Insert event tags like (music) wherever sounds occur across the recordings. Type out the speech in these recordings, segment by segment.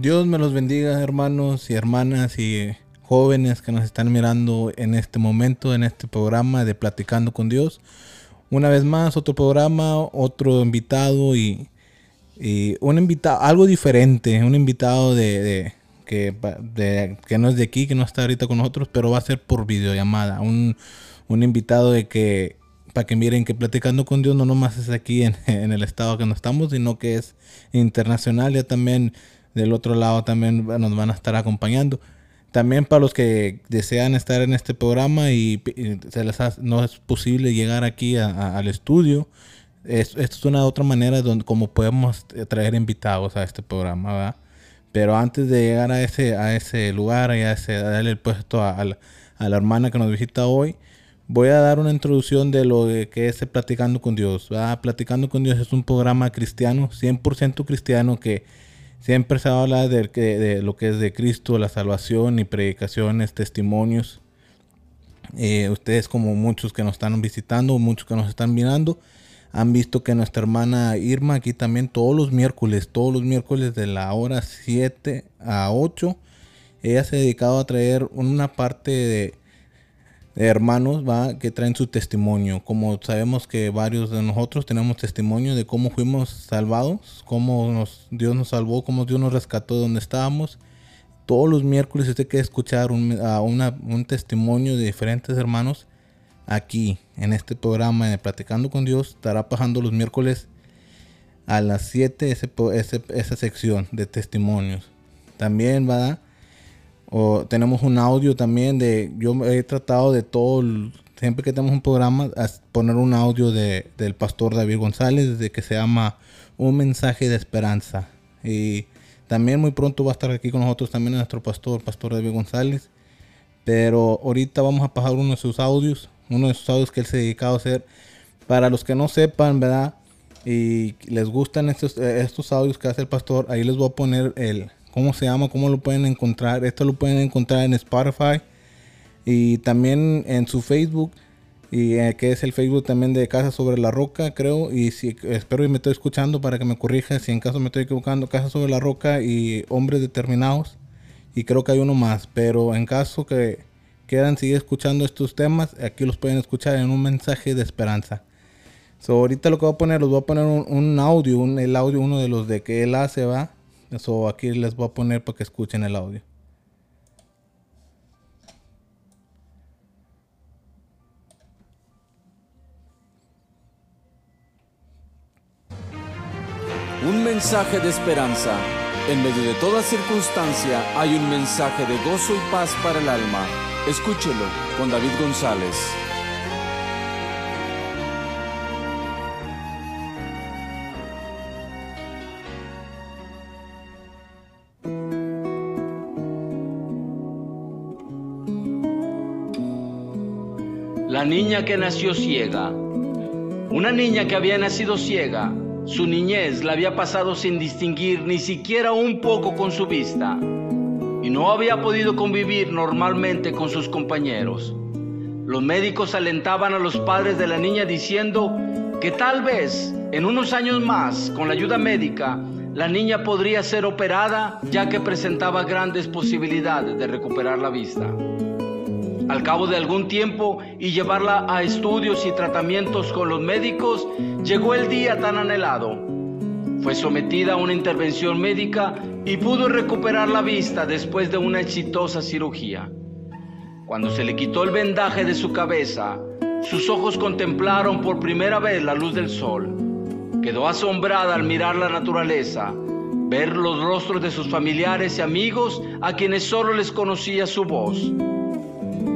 Dios me los bendiga, hermanos y hermanas y jóvenes que nos están mirando en este momento, en este programa de Platicando con Dios. Una vez más, otro programa, otro invitado y, un invitado, algo diferente, un invitado de, que, que no es de aquí, que no está ahorita con nosotros, pero va a ser por videollamada. Un, un invitado de que, para que miren que Platicando con Dios no nomás es aquí en, (laughs) en el estado que no estamos, sino que es internacional, ya también del otro lado también nos van a estar acompañando. También para los que desean estar en este programa y, se les no es posible llegar aquí al estudio, esto es una otra manera donde como podemos traer invitados a este programa, ¿verdad? Pero antes de llegar a ese, a ese lugar y a, ese, darle el puesto a, la, a, la, hermana que nos visita hoy, voy a dar una introducción de lo que es Platicando con Dios. ¿verdad? Platicando con Dios es un programa cristiano, 100% cristiano que Siempre se habla de, de lo que es de Cristo, la salvación y predicaciones, testimonios. Eh, ustedes como muchos que nos están visitando, muchos que nos están mirando, han visto que nuestra hermana Irma aquí también todos los miércoles, todos los miércoles de la hora 7 a 8, ella se ha dedicado a traer una parte de, hermanos va que traen su testimonio. Como sabemos que varios de nosotros tenemos testimonio de cómo fuimos salvados, cómo nos, Dios nos salvó, cómo Dios nos rescató de donde estábamos. Todos los miércoles usted quiere escuchar un, un testimonio de diferentes hermanos aquí en este programa de Platicando con Dios. Estará pasando los miércoles a las 7 esa sección de testimonios. También va o tenemos un audio también de, yo he tratado de todo, siempre que tenemos un programa, poner un audio de, del pastor David González, de que se llama Un mensaje de esperanza. Y también muy pronto va a estar aquí con nosotros también nuestro pastor, pastor David González. Pero ahorita vamos a pasar uno de sus audios, uno de sus audios que él se ha dedicado a hacer. Para los que no sepan, ¿verdad? Y les gustan estos, estos audios que hace el pastor, ahí les voy a poner el, cómo se llama, cómo lo pueden encontrar. Esto lo pueden encontrar en Spotify y también en su Facebook y eh, que es el Facebook también de Casa sobre la Roca, creo. Y si espero y me estoy escuchando para que me corrija si en caso me estoy equivocando, Casa sobre la Roca y Hombres Determinados. Y creo que hay uno más, pero en caso que quieran seguir escuchando estos temas, aquí los pueden escuchar en un mensaje de esperanza. So, ahorita lo que voy a poner, los voy a poner un, audio, un, el audio, uno de los de que él hace, va eso aquí les voy a poner para que escuchen el audio. Un mensaje de esperanza. En medio de toda circunstancia hay un mensaje de gozo y paz para el alma. Escúchelo con David González. La niña que nació ciega. Una niña que había nacido ciega, su niñez la había pasado sin distinguir ni siquiera un poco con su vista y no había podido convivir normalmente con sus compañeros. Los médicos alentaban a los padres de la niña diciendo que tal vez en unos años más, con la ayuda médica, la niña podría ser operada ya que presentaba grandes posibilidades de recuperar la vista. Al cabo de algún tiempo y llevarla a estudios y tratamientos con los médicos, llegó el día tan anhelado. Fue sometida a una intervención médica y pudo recuperar la vista después de una exitosa cirugía. Cuando se le quitó el vendaje de su cabeza, sus ojos contemplaron por primera vez la luz del sol. Quedó asombrada al mirar la naturaleza, ver los rostros de sus familiares y amigos a quienes solo les conocía su voz.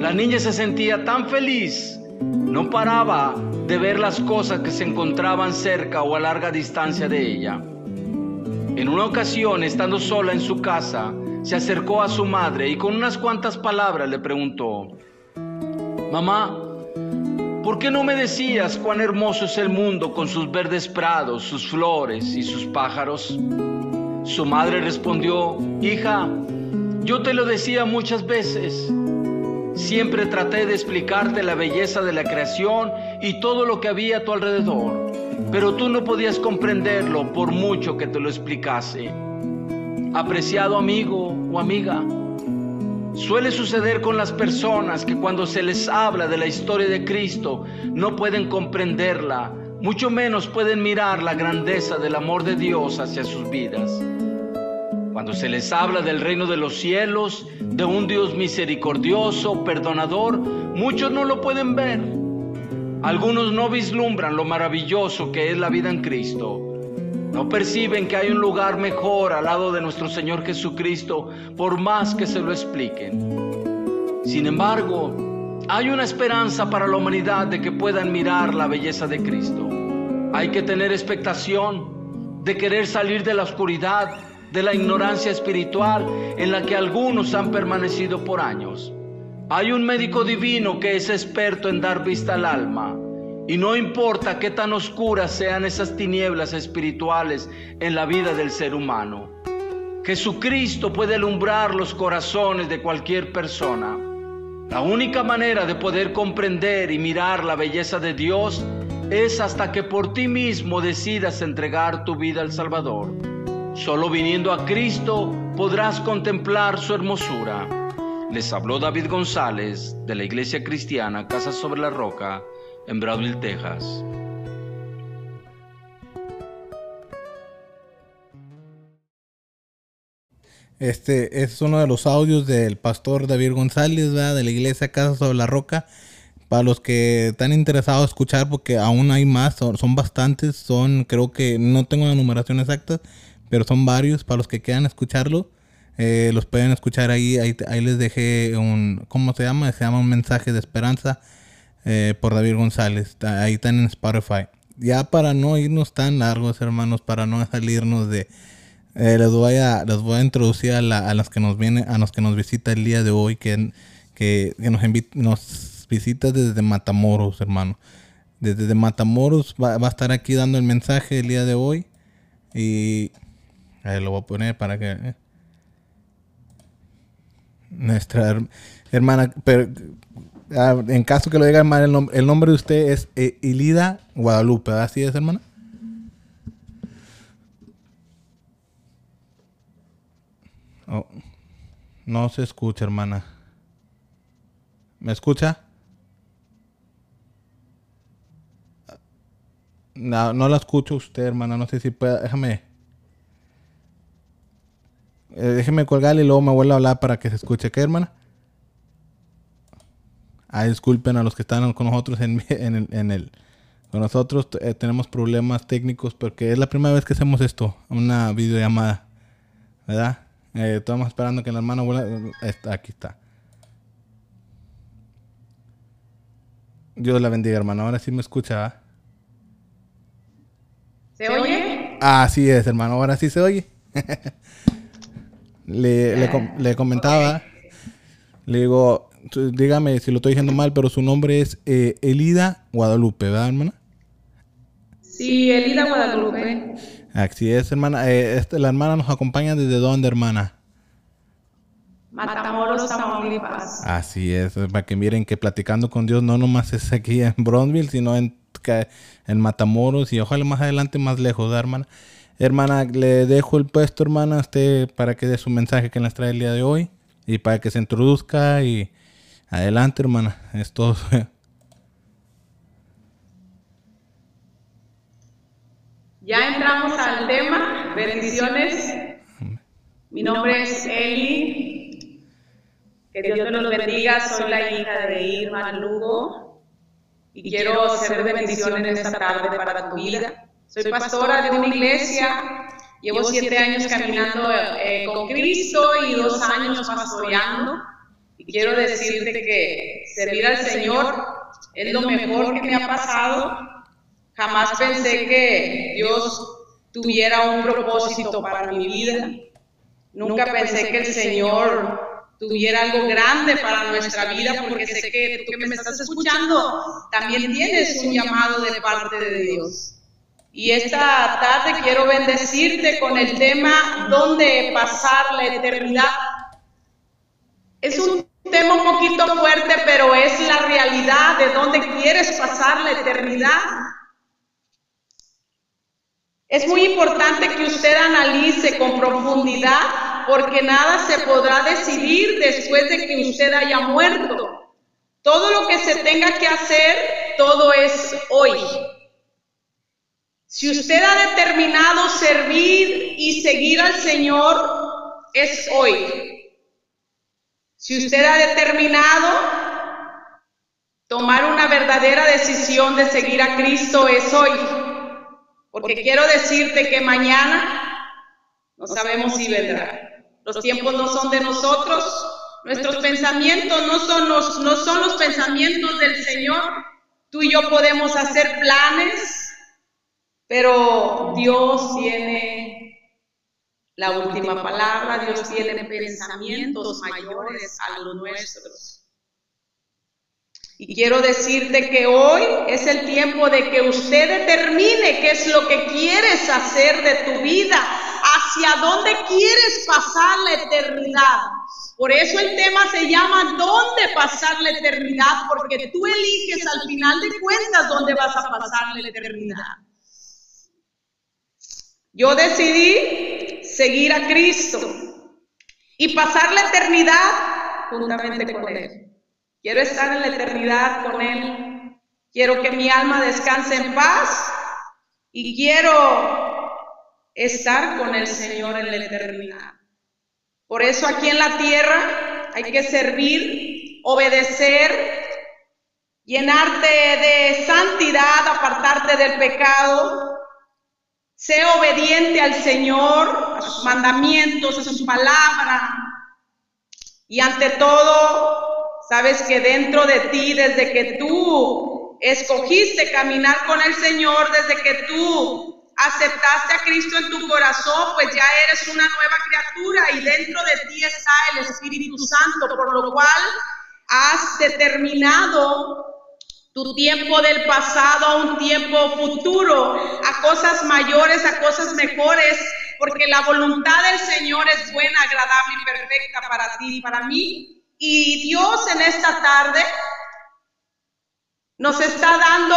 La niña se sentía tan feliz, no paraba de ver las cosas que se encontraban cerca o a larga distancia de ella. En una ocasión, estando sola en su casa, se acercó a su madre y con unas cuantas palabras le preguntó, Mamá, ¿por qué no me decías cuán hermoso es el mundo con sus verdes prados, sus flores y sus pájaros? Su madre respondió, Hija, yo te lo decía muchas veces Siempre traté de explicarte la belleza de la creación y todo lo que había a tu alrededor, pero tú no podías comprenderlo por mucho que te lo explicase. apreciado amigo o amiga. Suele suceder con las personas que cuando se les habla de la historia de Cristo no pueden comprenderla, mucho menos pueden mirar la grandeza del amor de Dios hacia sus vidas. Cuando se les habla del reino de los cielos, de un Dios misericordioso, perdonador, muchos no lo pueden ver. Algunos no vislumbran lo maravilloso que es la vida en Cristo. No perciben que hay un lugar mejor al lado de nuestro Señor Jesucristo, por más que se lo expliquen. Sin embargo, hay una esperanza para la humanidad de que puedan mirar la belleza de Cristo. Hay que tener expectación de querer salir de la oscuridad, de la ignorancia espiritual en la que algunos han permanecido por años. Hay un médico divino que es experto en dar vista al alma y no importa qué tan oscuras sean esas tinieblas espirituales en la vida del ser humano. Jesucristo puede alumbrar los corazones de cualquier persona. La única manera de poder comprender y mirar la belleza de Dios es hasta que por ti mismo decidas entregar tu vida al Salvador. Solo viniendo a Cristo podrás contemplar su hermosura. Les habló David González de la Iglesia Cristiana Casa sobre la Roca en Broadville, Texas. Este es uno de los audios del pastor David González, de la iglesia Casa sobre la Roca. Para los que están interesados en escuchar, porque aún hay más, son, bastantes, son, creo que no tengo la numeración exacta, pero son varios. Para los que quieran escucharlo, eh, los pueden escuchar ahí, ahí. Ahí les dejé un, ¿cómo se llama? Se llama un mensaje de esperanza eh, por David González. Ahí están en Spotify. Ya para no irnos tan largos, hermanos, para no salirnos de... Eh, voy a, les voy a introducir a, la, a los que nos vienen, a los que nos visita el día de hoy, que, que, nos, nos visita desde Matamoros, hermano. Desde Matamoros va, a estar aquí dando el mensaje el día de hoy. Y ahí lo voy a poner para que... Eh. Nuestra hermana, Ah, en caso que lo diga mal, el, nombre de usted es eh, Ilida Guadalupe, ¿así es, hermana? Oh, no se escucha, hermana. ¿Me escucha? No, no la escucho usted, hermana. No sé si puede. Déjame. Eh, déjeme colgarle y luego me vuelvo a hablar para que se escuche. ¿Qué, hermana? Ah, disculpen a los que están con nosotros (laughs) en, el, con nosotros eh, tenemos problemas técnicos porque es la primera vez que hacemos esto, una videollamada, ¿verdad? Eh, estamos esperando que la hermana vuelva. Está, aquí está. Dios la bendiga, hermano. Ahora sí me escucha. ¿Se oye? Así es, hermano. Ahora sí se oye. (laughs) le, comentaba. Le digo, dígame si lo estoy diciendo mal, pero su nombre es eh, Elida Guadalupe, ¿verdad, hermana? Sí, Elida Guadalupe. Así es, hermana. Eh, este, la hermana nos acompaña desde dónde, hermana? Matamoros, Tamaulipas. Así es, para que miren que platicando con Dios no nomás es aquí en Bronzeville, sino en, en Matamoros y ojalá más adelante más lejos, ¿verdad, hermana? Hermana, le dejo el puesto, hermana, usted para que dé su mensaje que nos trae el día de hoy y para que se introduzca y Adelante, hermana. Es todo. (laughs) Ya entramos al tema. Bendiciones. Mi nombre es Eli. Que Dios nos bendiga. Soy la hija de Irma Lugo. Y quiero ser de bendición en esta tarde para tu vida. Soy pastora de una iglesia. Llevo siete años caminando eh, con Cristo y dos años pastoreando. Y quiero decirte que servir al Señor es lo mejor que me ha pasado. Jamás pensé que Dios tuviera un propósito para mi vida. Nunca pensé que el Señor tuviera algo grande para nuestra vida, porque sé que tú que me estás escuchando también tienes un llamado de parte de Dios. Y esta tarde quiero bendecirte con el tema ¿Dónde pasar la eternidad? Es un tema un poquito fuerte, pero es la realidad de dónde quieres pasar la eternidad. Es muy importante que usted analice con profundidad porque nada se podrá decidir después de que usted haya muerto. Todo lo que se tenga que hacer, todo es hoy. Si usted ha determinado servir y seguir al Señor, es hoy. Si usted ha determinado tomar una verdadera decisión de seguir a Cristo, es hoy. Porque quiero decirte que mañana no sabemos si vendrá. Los tiempos no son de nosotros, Nuestros pensamientos no son los, pensamientos del Señor. Tú y yo podemos hacer planes, pero Dios tiene la última palabra, Dios tiene pensamientos mayores a los nuestros. Y quiero decirte que hoy es el tiempo de que usted determine qué es lo que quieres hacer de tu vida, hacia dónde quieres pasar la eternidad. Por eso el tema se llama ¿Dónde pasar la eternidad? Porque tú eliges al final de cuentas dónde vas a pasar la eternidad. Yo decidí seguir a Cristo y pasar la eternidad juntamente con Él. Quiero estar en la eternidad con Él. Quiero que mi alma descanse en paz y quiero estar con el Señor en la eternidad. Por eso aquí en la tierra hay que servir, obedecer, llenarte de santidad, apartarte del pecado. Sé obediente al Señor, a sus mandamientos, a su palabra. Y ante todo, sabes que dentro de ti, desde que tú escogiste caminar con el Señor, desde que tú aceptaste a Cristo en tu corazón, pues ya eres una nueva criatura y dentro de ti está el Espíritu Santo, por lo cual has determinado tu tiempo del pasado a un tiempo futuro, a cosas mayores, a cosas mejores, porque la voluntad del Señor es buena, agradable y perfecta para ti y para mí. Y Dios en esta tarde nos está dando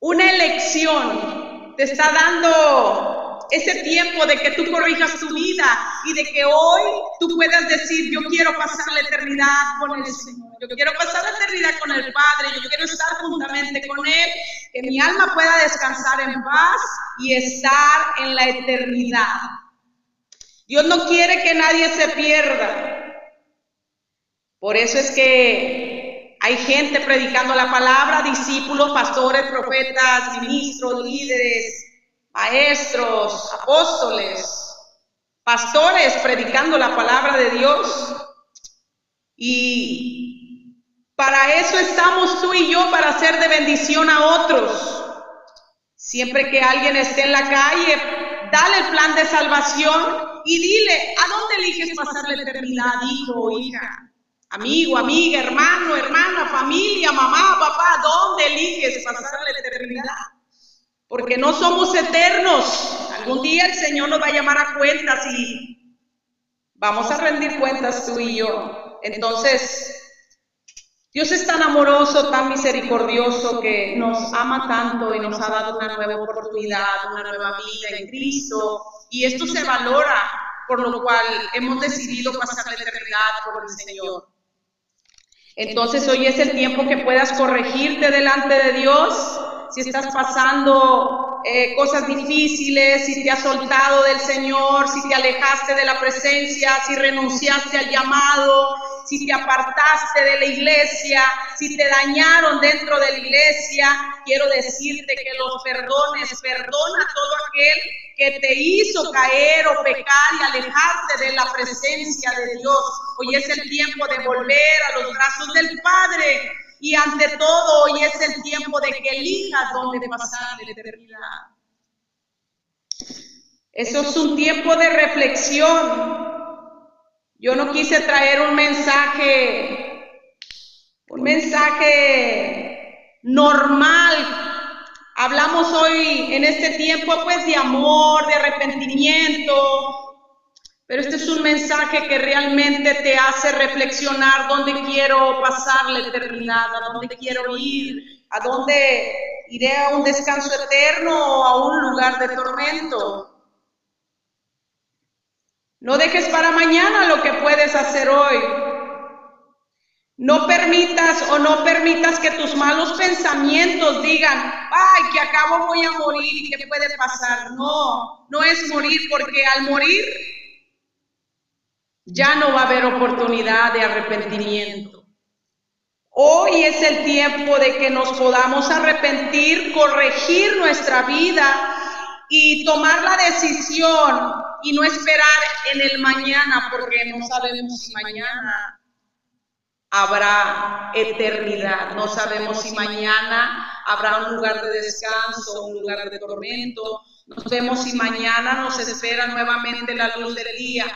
una elección te está dando ese tiempo de que tú corrijas tu vida y de que hoy tú puedas decir, yo quiero pasar la eternidad con el Señor, yo quiero pasar la eternidad con el Padre, yo quiero estar juntamente con Él, que mi alma pueda descansar en paz y estar en la eternidad. Dios no quiere que nadie se pierda. Por eso es que hay gente predicando la palabra, discípulos, pastores, profetas, ministros, líderes, maestros, apóstoles, pastores predicando la palabra de Dios. Y para eso estamos tú y yo, para hacer de bendición a otros. Siempre que alguien esté en la calle, dale el plan de salvación y dile, ¿a dónde eliges pasar la eternidad, hijo hija? Amigo, amiga, hermano, hermana, familia, mamá, papá, ¿dónde eliges pasar la eternidad? Porque no somos eternos. Algún día el Señor nos va a llamar a cuentas y vamos a rendir cuentas tú y yo. Entonces, Dios es tan amoroso, tan misericordioso que nos ama tanto y nos ha dado una nueva oportunidad, una nueva vida en Cristo. Y esto se valora, por lo cual hemos decidido pasar la eternidad por el Señor. Entonces hoy es el tiempo que puedas corregirte delante de Dios. Si estás pasando eh, cosas difíciles, si te has soltado del Señor, si te alejaste de la presencia, si renunciaste al llamado, si te apartaste de la iglesia, si te dañaron dentro de la iglesia, quiero decirte que los perdones, perdona a todo aquel que te hizo caer o pecar y alejarte de la presencia de Dios. Hoy es el tiempo de volver a los brazos del Padre y ante todo hoy es el tiempo de que elijas dónde pasar la eternidad. Eso es un tiempo de reflexión. Yo no quise traer un mensaje, un mensaje normal Hablamos hoy en este tiempo pues de amor, de arrepentimiento, pero este es un mensaje que realmente te hace reflexionar dónde quiero pasar la eternidad, a dónde quiero ir, a dónde iré a un descanso eterno o a un lugar de tormento. No dejes para mañana lo que puedes hacer hoy. No permitas o no permitas que tus malos pensamientos digan, ay, que acabo voy a morir y qué puede pasar. No, no es morir porque al morir ya no va a haber oportunidad de arrepentimiento. Hoy es el tiempo de que nos podamos arrepentir, corregir nuestra vida y tomar la decisión y no esperar en el mañana porque no sabemos si mañana habrá eternidad. No sabemos si mañana habrá un lugar de descanso, un lugar de tormento. No sabemos si mañana nos espera nuevamente la luz del día.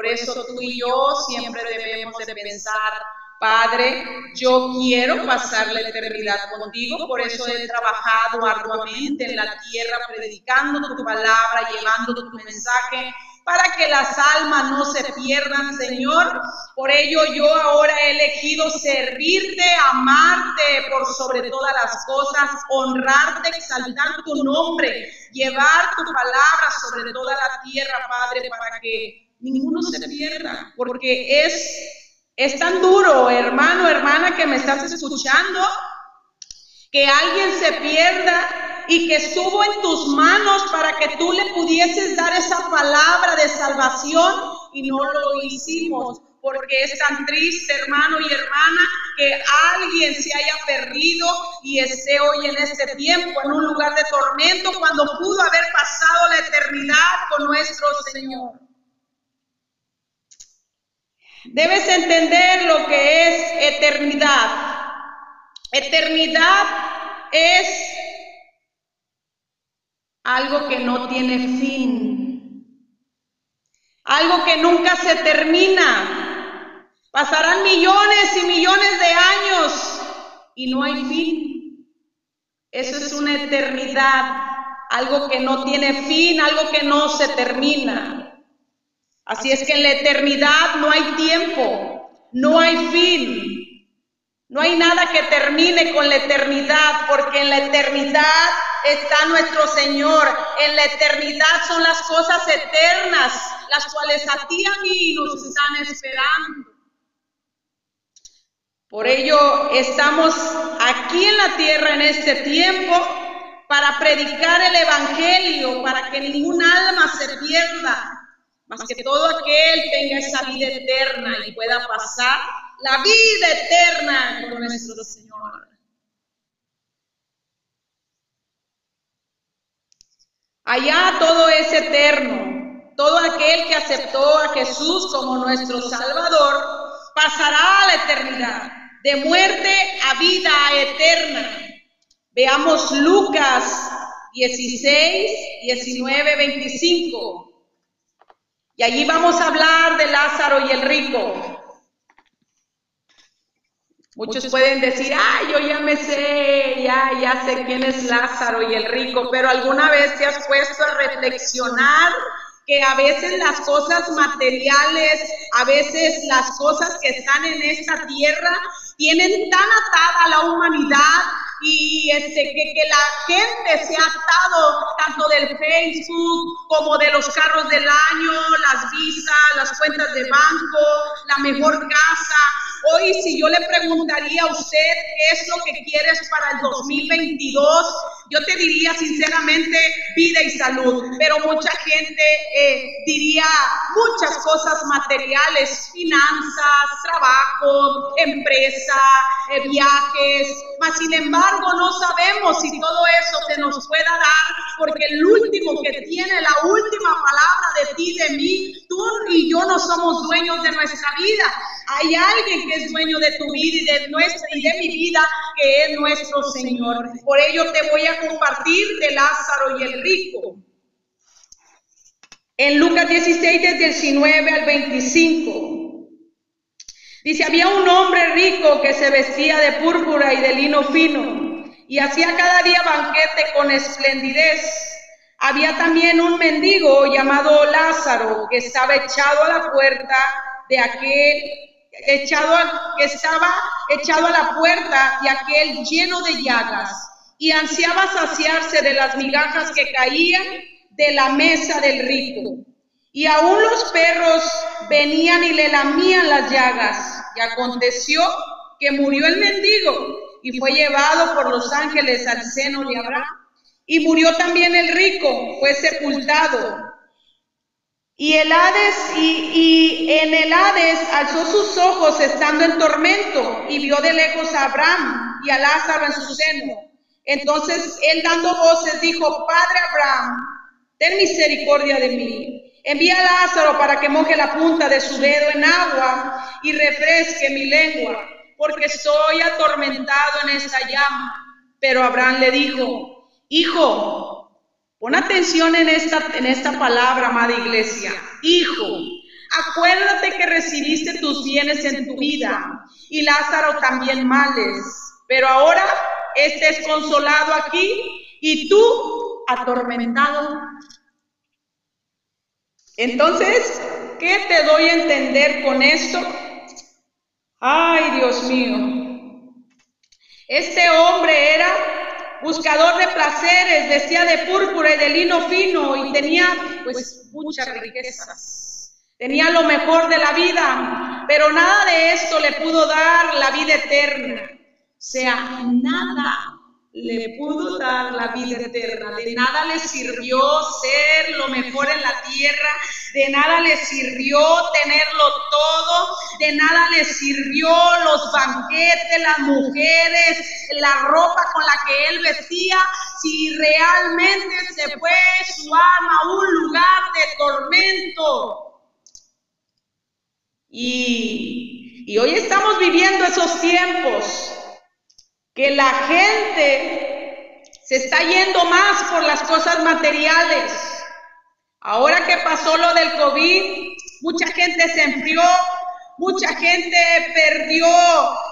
Por eso tú y yo siempre debemos de pensar, Padre, yo quiero pasar la eternidad contigo, por eso he trabajado arduamente en la tierra predicando tu palabra, llevando tu mensaje para que las almas no se pierdan, Señor. Por ello yo ahora he elegido servirte, amarte por sobre todas las cosas, honrarte, exaltar tu nombre, llevar tu palabra sobre toda la tierra, Padre, para que ninguno se pierda, porque es es tan duro, hermano, hermana, que me estás escuchando, que alguien se pierda y que estuvo en tus manos para que tú le pudieses dar esa palabra de salvación y no lo hicimos. Porque es tan triste, hermano y hermana, que alguien se haya perdido y esté hoy en este tiempo en un lugar de tormento cuando pudo haber pasado la eternidad con nuestro Señor. Debes entender lo que es eternidad. Eternidad es algo que no tiene fin, algo que nunca se termina. Pasarán millones y millones de años y no hay fin. Eso es una eternidad, algo que no tiene fin, algo que no se termina. Así es que en la eternidad no hay tiempo, no hay fin. No hay nada que termine con la eternidad, porque en la eternidad está nuestro Señor. En la eternidad son las cosas eternas, las cuales a ti y a mí nos están esperando. Por ello estamos aquí en la tierra en este tiempo para predicar el Evangelio, para que ningún alma se pierda, más que todo aquel tenga esa vida eterna y pueda pasar la vida eterna con nuestro Señor. Allá todo es eterno. Todo aquel que aceptó a Jesús como nuestro Salvador pasará a la eternidad, de muerte a vida eterna. Veamos Lucas 16, 19, 25. Y allí vamos a hablar de Lázaro y el rico. Muchos pueden decir, ah, yo ya me sé, ya, ya sé quién es Lázaro y el rico, pero alguna vez te has puesto a reflexionar que a veces las cosas materiales, a veces las cosas que están en esta tierra, tienen tan atada a la humanidad y este, que, que, la gente se ha atado tanto del Facebook como de los carros del año, las visas, las cuentas de banco, la mejor casa. Hoy si yo le preguntaría a usted qué es lo que quieres para el 2022, yo te diría sinceramente vida y salud, pero mucha gente eh, diría muchas cosas materiales, finanzas, trabajo, empresa, eh, viajes, mas sin embargo no sabemos si todo eso se nos pueda dar, porque el último que tiene la última palabra de ti, de mí, tú y yo no somos dueños de nuestra vida. Hay alguien que es dueño de tu vida y de nuestra y de mi vida, que es nuestro Señor. Por ello te voy a compartir de Lázaro y el rico. En Lucas 16, del 19 al 25. Dice, había un hombre rico que se vestía de púrpura y de lino fino y hacía cada día banquete con esplendidez. Había también un mendigo llamado Lázaro que estaba echado a la puerta de aquel echado que estaba echado a la puerta de aquel lleno de llagas y ansiaba saciarse de las migajas que caían de la mesa del rico. Y aún los perros venían y le lamían las llagas. Y aconteció que murió el mendigo y fue llevado por los ángeles al seno de Abraham. Y murió también el rico, fue sepultado. Y el Hades, y, en el Hades alzó sus ojos estando en tormento y vio de lejos a Abraham y a Lázaro en su seno. Entonces él dando voces dijo, Padre Abraham, ten misericordia de mí. Envía a Lázaro para que moje la punta de su dedo en agua y refresque mi lengua, porque estoy atormentado en esta llama. Pero Abraham le dijo, Hijo, pon atención en esta, en esta palabra, amada iglesia. Hijo, acuérdate que recibiste tus bienes en tu vida y Lázaro también males. Pero ahora este es consolado aquí y tú atormentado. Entonces, ¿qué te doy a entender con esto? Ay, Dios mío. Este hombre era buscador de placeres, vestía de púrpura y de lino fino y tenía pues muchas riquezas. Tenía lo mejor de la vida, pero nada de esto le pudo dar la vida eterna. O sea, nada le pudo dar la vida eterna. De nada le sirvió ser lo mejor en la tierra, de nada le sirvió tenerlo todo, de nada le sirvió los banquetes, las mujeres, la ropa con la que él vestía, si realmente se fue su alma a un lugar de tormento. Y, y hoy estamos viviendo esos tiempos que la gente se está yendo más por las cosas materiales. Ahora que pasó lo del COVID, mucha gente se enfrió, mucha gente perdió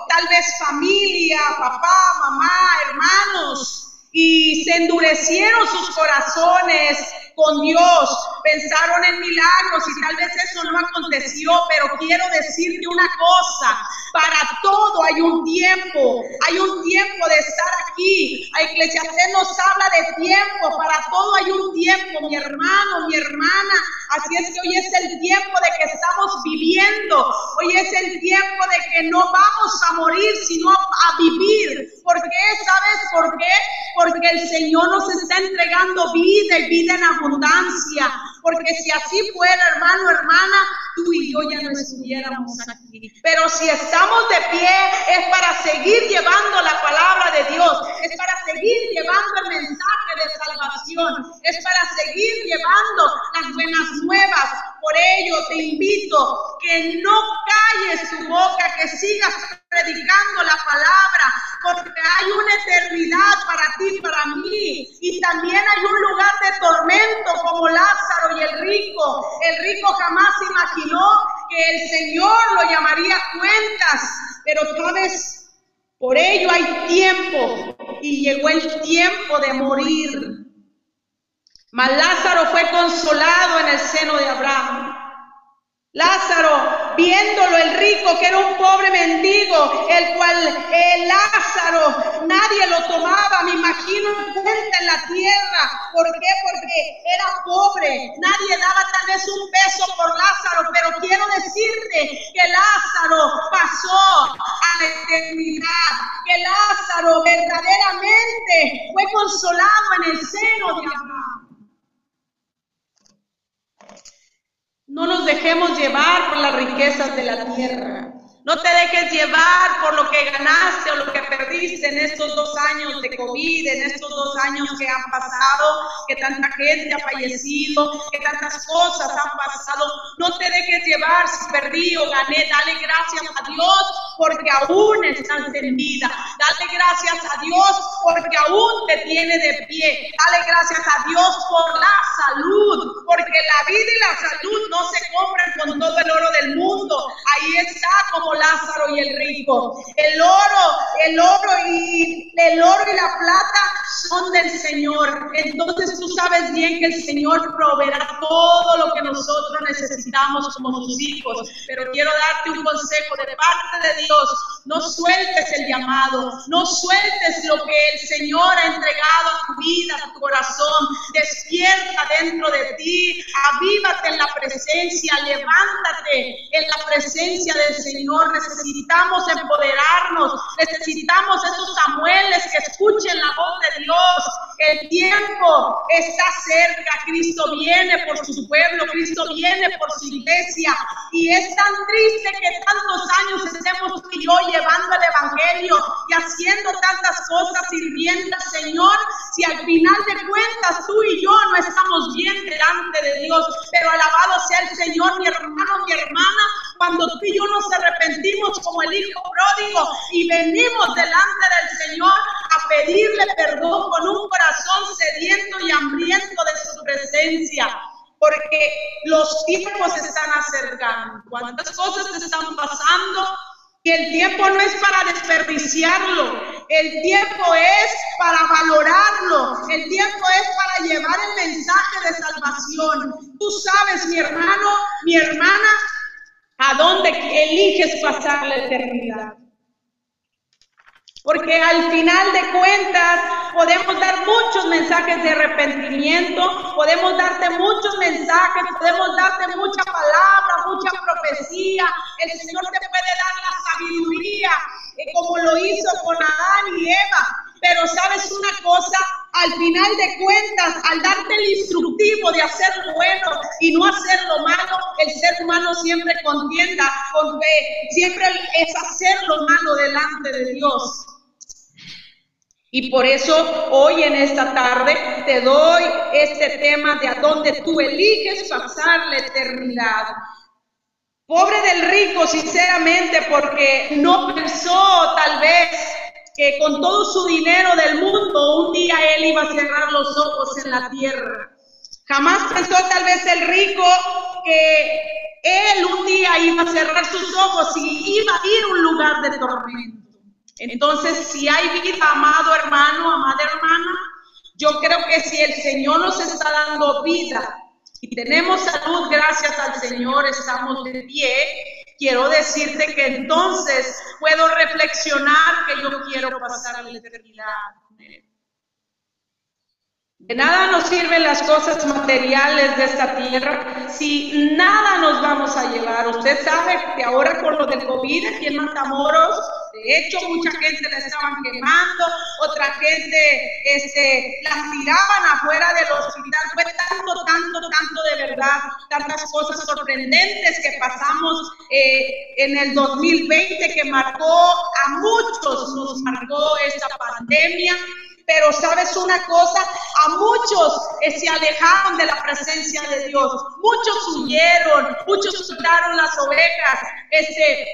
tal vez familia, papá, mamá, hermanos, y se endurecieron sus corazones con Dios, pensaron en milagros y tal vez eso no aconteció, pero quiero decirte una cosa, para todo hay un tiempo, hay un tiempo de estar aquí. A Eclesiastés nos habla de tiempo, para todo hay un tiempo, mi hermano, mi hermana. Así es que hoy es el tiempo de que estamos viviendo, hoy es el tiempo de que no vamos a morir, sino a vivir. ¿Por qué? ¿Sabes por qué? Porque el Señor nos está entregando vida y vida en abundancia. Porque si así fuera, hermano, hermana, tú y yo ya no estuviéramos aquí. Pero si estamos de pie, es para seguir llevando la palabra de Dios, es para seguir llevando el mensaje de salvación, es para seguir llevando las buenas nuevas. Por ello te invito que no calles tu boca, que sigas predicando la palabra, porque hay una eternidad para ti, para mí, y también hay un lugar de tormento como Lázaro y el rico. El rico jamás imaginó que el Señor lo llamaría cuentas, pero sabes, por ello hay tiempo y llegó el tiempo de morir. Mas Lázaro fue consolado en el seno de Abraham. Lázaro, viéndolo el rico, que era un pobre mendigo, el cual el Lázaro nadie lo tomaba, me imagino en la tierra. ¿Por qué? Porque era pobre, nadie daba tal vez un peso por Lázaro, pero quiero decirte que Lázaro pasó a la eternidad, que Lázaro verdaderamente fue consolado en el seno de Abraham. No nos dejemos llevar por las riquezas de la tierra. No te dejes llevar por lo que ganaste o lo que perdiste en estos dos años de COVID, en estos dos años que han pasado, que tanta gente ha fallecido, que tantas cosas han pasado. No te dejes llevar si perdí o gané. Dale gracias a Dios porque aún estás en vida. Dale gracias a Dios porque aún te tiene de pie. Dale gracias a Dios por la salud, porque la vida y la salud no se compran con todo el oro del mundo. Ahí está como Lázaro y el rico. El oro, el oro y el oro y la plata son del Señor, entonces tú sabes bien que el Señor proveerá todo lo que nosotros necesitamos como sus hijos. Pero quiero darte un consejo de parte de Dios. No sueltes el llamado, no sueltes lo que el Señor ha entregado a tu vida, a tu corazón. Despierta dentro de ti, avívate en la presencia, levántate en la presencia del Señor. Necesitamos empoderarnos, necesitamos esos Samueles que escuchen la voz de Dios. El tiempo está cerca, Cristo viene por su pueblo, Cristo viene por su iglesia. Y es tan triste que tantos años estemos tú y yo llevando el Evangelio y haciendo tantas cosas, sirviendo al Señor, si al final de cuentas tú y yo no estamos bien delante de Dios. Pero alabado sea el Señor, mi hermano, mi hermana, cuando tú y yo nos arrepentimos como el Hijo pródigo y venimos delante del Señor a pedirle perdón con un corazón sediento y hambriento de su presencia porque los tiempos se están acercando. ¿Cuántas cosas están pasando? El tiempo no es para desperdiciarlo, el tiempo es para valorarlo, el tiempo es para llevar el mensaje de salvación. Tú sabes, mi hermano, mi hermana, a dónde eliges pasar la eternidad. Porque al final de cuentas podemos dar muchos mensajes de arrepentimiento, podemos darte muchos mensajes, podemos darte mucha palabra, mucha profecía. El Señor te puede dar la sabiduría, eh, como lo hizo con Adán y Eva. Pero sabes una cosa, al final de cuentas, al darte el instructivo de hacer lo bueno y no hacer lo malo, el ser humano siempre contienda con fe, siempre es hacer lo malo delante de Dios. Y por eso hoy en esta tarde te doy este tema de a dónde tú eliges pasar la eternidad. Pobre del rico, sinceramente, porque no pensó tal vez que con todo su dinero del mundo un día él iba a cerrar los ojos en la tierra. Jamás pensó tal vez el rico que él un día iba a cerrar sus ojos y iba a ir a un lugar de tormento. Entonces, si hay vida, amado hermano, amada hermana, yo creo que si el Señor nos está dando vida y tenemos salud gracias al Señor, estamos de pie, quiero decirte que entonces puedo reflexionar que yo quiero pasar la eternidad. De nada nos sirven las cosas materiales de esta tierra si nada nos vamos a llevar. Usted sabe que ahora con lo del COVID aquí en Matamoros, de hecho mucha gente la estaban quemando, otra gente este, las tiraban afuera del hospital. Fue tanto, tanto, tanto de verdad, tantas cosas sorprendentes que pasamos eh, en el 2020 que marcó a muchos, nos marcó esta pandemia pero sabes una cosa, a muchos se alejaron de la presencia de Dios, muchos huyeron, muchos soltaron las ovejas, este,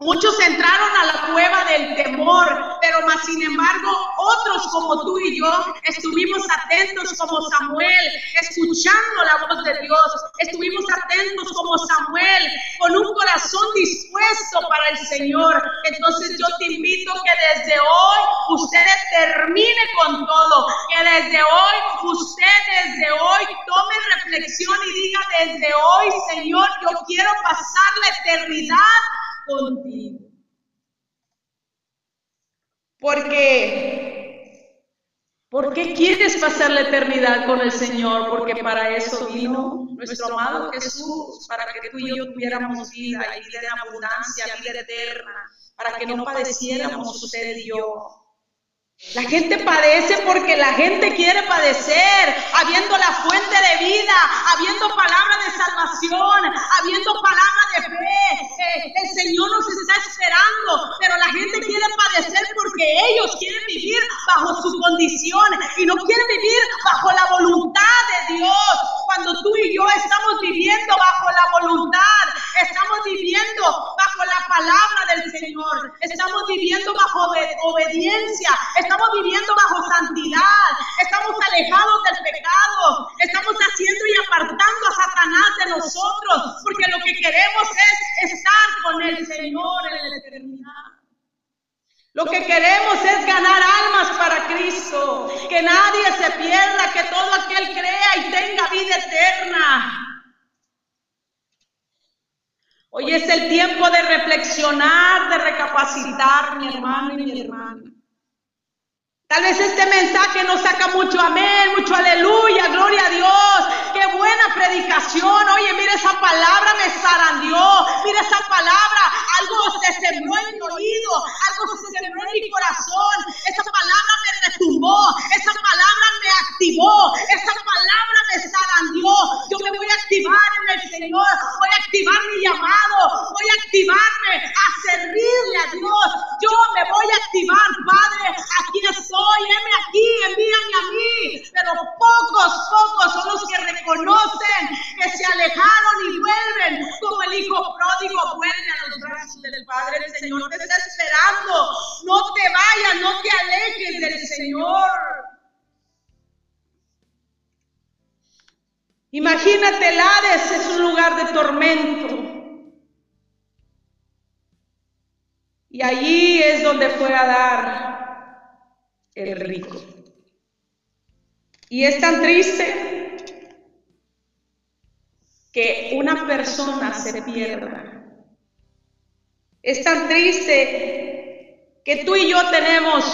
Muchos entraron a la cueva del temor, pero más sin embargo otros como tú y yo estuvimos atentos como Samuel, escuchando la voz de Dios. Estuvimos atentos como Samuel, con un corazón dispuesto para el Señor. Entonces yo te invito que desde hoy usted termine con todo, que desde hoy usted desde hoy tome reflexión y diga desde hoy, Señor, yo quiero pasar la eternidad contigo. Porque, ¿por qué quieres pasar la eternidad con el Señor? Porque para eso vino nuestro amado Jesús, para que tú y yo tuviéramos vida y vida en abundancia, vida eterna, para que no padeciéramos usted y yo. La gente padece porque la gente quiere padecer, habiendo la fuente de vida, habiendo palabra de salvación, habiendo palabra de fe. Eh, el Señor nos está esperando, pero la gente quiere padecer porque ellos quieren vivir bajo su condición y no quieren vivir bajo la voluntad de Dios. Cuando tú y yo estamos viviendo bajo tan triste que tú y yo tenemos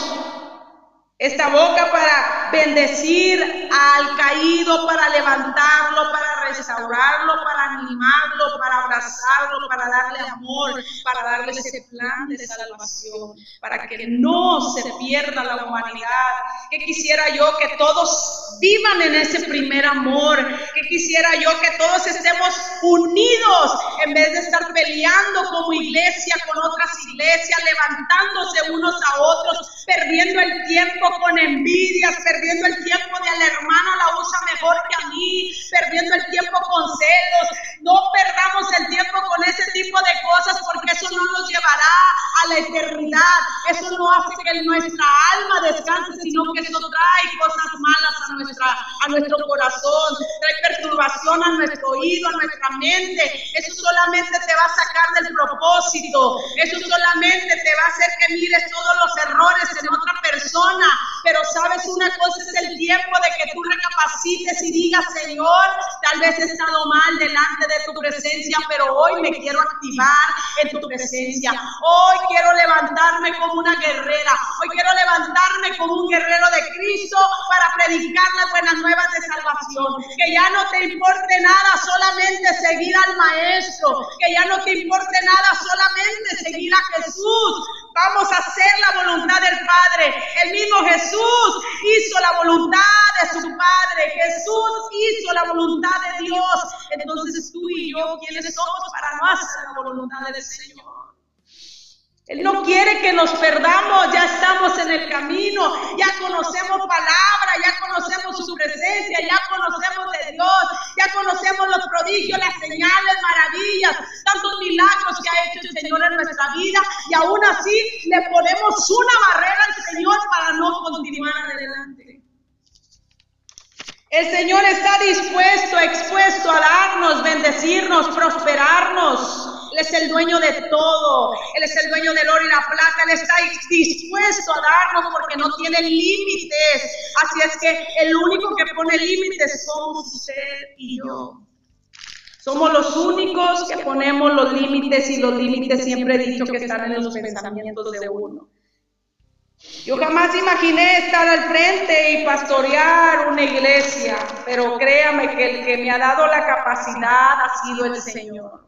esta boca para bendecir al caído, para levantarlo, para restaurarlo, para animarlo, para abrazarlo, para darle amor, para darle ese plan de salvación, para que no se pierda la humanidad. Que quisiera yo que todos vivan en ese primer amor, que quisiera yo que todos estemos unidos en vez de estar peleando como iglesia con otras iglesias, levantándose unos a otros, perdiendo el tiempo con envidias, perdiendo el tiempo de al hermano la usa mejor que a mí, perdiendo el tiempo con celos. No perdamos el tiempo con ese tipo de cosas porque eso no nos llevará a la eternidad. Eso no hace que nuestra alma descanse, sino que eso trae cosas malas a, nuestra, a nuestro corazón, trae perturbación a nuestro oído, a nuestra mente. Eso solamente te va a sacar del propósito. Eso solamente te va a hacer que mires todos los errores en otra persona. Pero sabes una cosa es el tiempo de que tú recapacites y digas, Señor, tal vez he estado mal delante de tu presencia, pero hoy me quiero activar en tu presencia. Hoy quiero levantarme como una guerrera. Hoy quiero levantarme como un guerrero de Cristo para predicar las buenas nuevas de salvación. Que ya no te importe nada, solamente seguir al Maestro. Que ya no te importe nada, solamente seguir a Jesús. Vamos a hacer la voluntad del Padre. El mismo Jesús hizo la voluntad de su Padre. Jesús hizo la voluntad de Dios. Entonces tú y yo, ¿quiénes somos para no hacer la voluntad del Señor? Él no quiere que nos perdamos, ya estamos en el camino, ya conocemos palabra, ya conocemos su presencia, ya conocemos de Dios, ya conocemos los prodigios, las señales, maravillas, tantos milagros que ha hecho el Señor en nuestra vida y aún así le ponemos una barrera al Señor para no continuar adelante. El Señor está dispuesto, expuesto a darnos, bendecirnos, prosperarnos. Él es el dueño de todo. Él es el dueño del oro y la plata. Él está dispuesto a darnos porque no tiene límites. Así es que el único que pone límites somos usted y yo. Somos los únicos que ponemos los límites y los límites siempre he dicho que están en los pensamientos de uno. Yo jamás imaginé estar al frente y pastorear una iglesia, pero créame que el que me ha dado la capacidad ha sido el Señor.